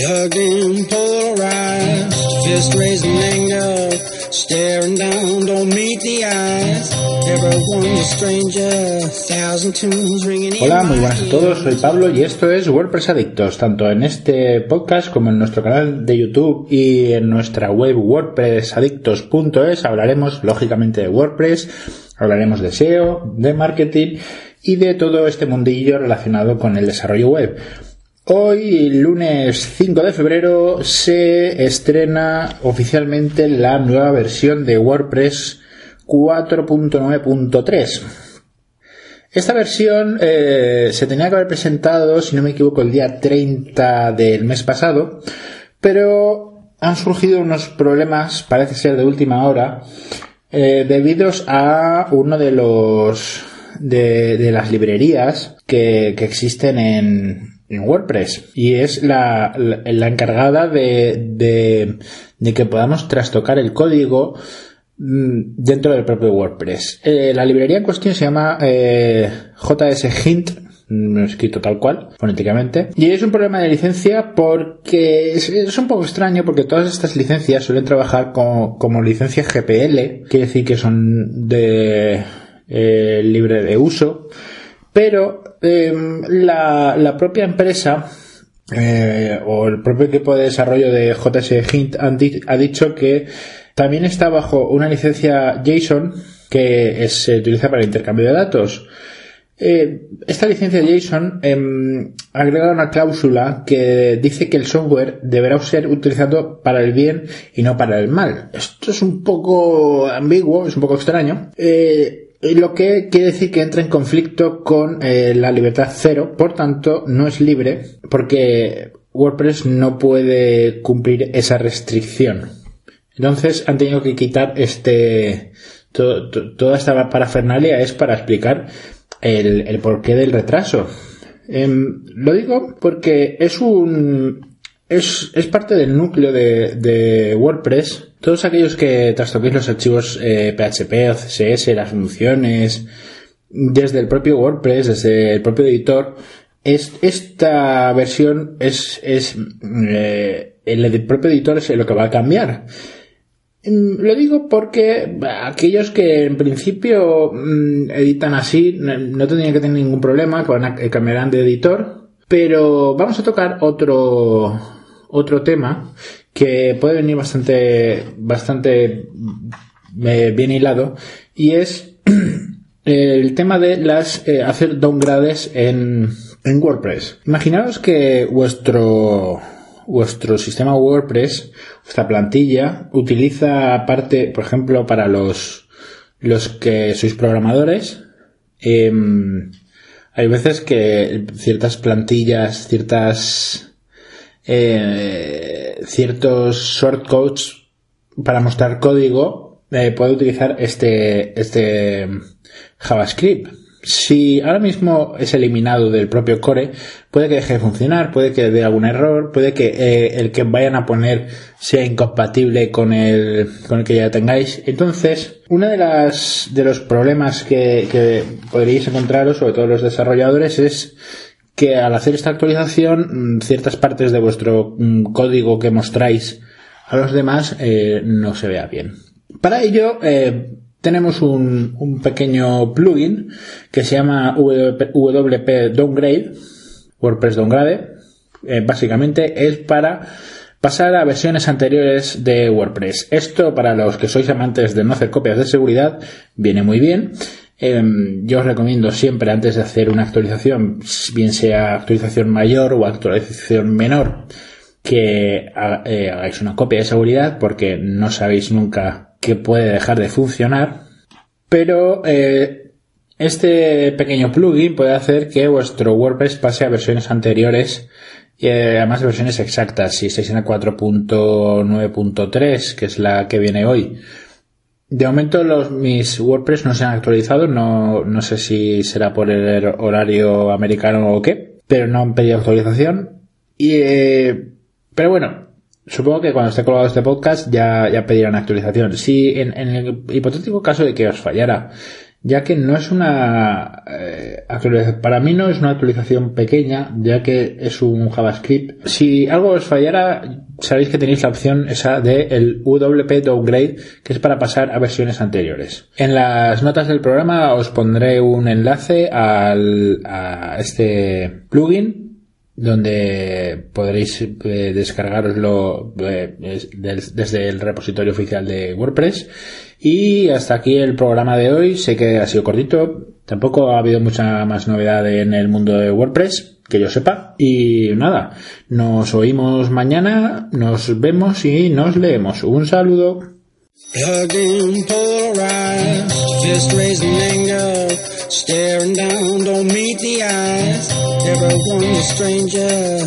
Polarized, fist raising anger, staring down, don't meet the eyes. Everyone's a stranger, thousand tunes ringing in Hola, muy buenas a todos, soy Pablo y esto es WordPress Adictos, tanto en este podcast como en nuestro canal de YouTube y en nuestra web wordpressadictos.es hablaremos lógicamente de WordPress, hablaremos de SEO, de marketing y de todo este mundillo relacionado con el desarrollo web. Hoy, lunes 5 de febrero, se estrena oficialmente la nueva versión de WordPress 4.9.3. Esta versión eh, se tenía que haber presentado, si no me equivoco, el día 30 del mes pasado, pero han surgido unos problemas, parece ser de última hora, eh, debidos a uno de los de, de las librerías que, que existen en, en WordPress y es la, la, encargada de, de, de que podamos trastocar el código mm, dentro del propio WordPress. Eh, la librería en cuestión se llama eh, JS Hint, no escrito tal cual, fonéticamente. Y es un problema de licencia porque es, es un poco extraño porque todas estas licencias suelen trabajar como, como licencias GPL, quiere decir que son de eh, libre de uso, pero eh, la, la propia empresa eh, o el propio equipo de desarrollo de JS Hint ha dicho que también está bajo una licencia JSON que se utiliza para el intercambio de datos. Eh, esta licencia JSON eh, agrega una cláusula que dice que el software deberá ser utilizado para el bien y no para el mal. Esto es un poco ambiguo, es un poco extraño. Eh, lo que quiere decir que entra en conflicto con eh, la libertad cero, por tanto no es libre porque WordPress no puede cumplir esa restricción. Entonces han tenido que quitar este to- to- toda esta parafernalia es para explicar el, el porqué del retraso. Em, lo digo porque es un es, es parte del núcleo de, de WordPress. Todos aquellos que trastoquéis los archivos eh, PHP o CSS, las funciones, desde el propio WordPress, desde el propio editor, es, esta versión es, es eh, el propio editor es lo que va a cambiar. Mm, Lo digo porque aquellos que en principio mm, editan así no, tendrían que tener ningún problema, eh, cambiarán de editor, pero vamos a tocar otro otro tema que puede venir bastante bastante eh, bien hilado y es el tema de las eh, hacer downgrades en, en WordPress. Imaginaos que vuestro vuestro sistema WordPress, vuestra plantilla, utiliza aparte, por ejemplo, para los los que sois programadores, em, hay veces que ciertas plantillas, ciertas eh, ciertos shortcodes para mostrar código eh, puede utilizar este este JavaScript. Si ahora mismo es eliminado del propio core, puede que deje de funcionar, puede que dé algún error, puede que eh, el que vayan a poner sea incompatible con el, con el que ya tengáis. Entonces, uno de de los problemas que, que podríais encontraros, sobre todo los desarrolladores, es que al hacer esta actualización, mm, ciertas partes de vuestro mm, código que mostráis a los demás eh, no se vea bien. Para ello, eh, tenemos un, pequeño plugin que se llama WP, WP Downgrade, WordPress Downgrade. Eh, básicamente es para pasar a versiones anteriores de WordPress. Esto para los que sois amantes de no hacer copias de seguridad viene muy bien. Eh, yo os recomiendo siempre antes de hacer una actualización, bien sea actualización mayor o actualización menor, que eh, hagáis una copia de seguridad porque no sabéis nunca que puede dejar de funcionar. Pero eh, este pequeño plugin puede hacer que vuestro WordPress pase a versiones anteriores y eh, además versiones exactas. Si estáis en la 4.9.3, que es la que viene hoy, de momento los, mis WordPress no se han actualizado, no, no sé si será por el horario americano o qué, pero no han pedido actualización. Y, eh, pero bueno, supongo que cuando esté colgado este podcast ya, ya pedirán actualización. Si en, en el hipotético caso de que os fallara ya que no es una eh, para mí no es una actualización pequeña ya que es un JavaScript. Si algo os fallara sabéis que tenéis la opción esa de el WP Downgrade que es para pasar a versiones anteriores. En las notas del programa os pondré un enlace al, a este plugin donde podréis eh, descargarlo eh, desde el repositorio oficial de WordPress. Y hasta aquí el programa de hoy. Sé que ha sido cortito. Tampoco ha habido mucha más novedad en el mundo de WordPress, que yo sepa. Y nada, nos oímos mañana, nos vemos y nos leemos. Un saludo. Staring down, don't meet the eyes. Everyone's a stranger.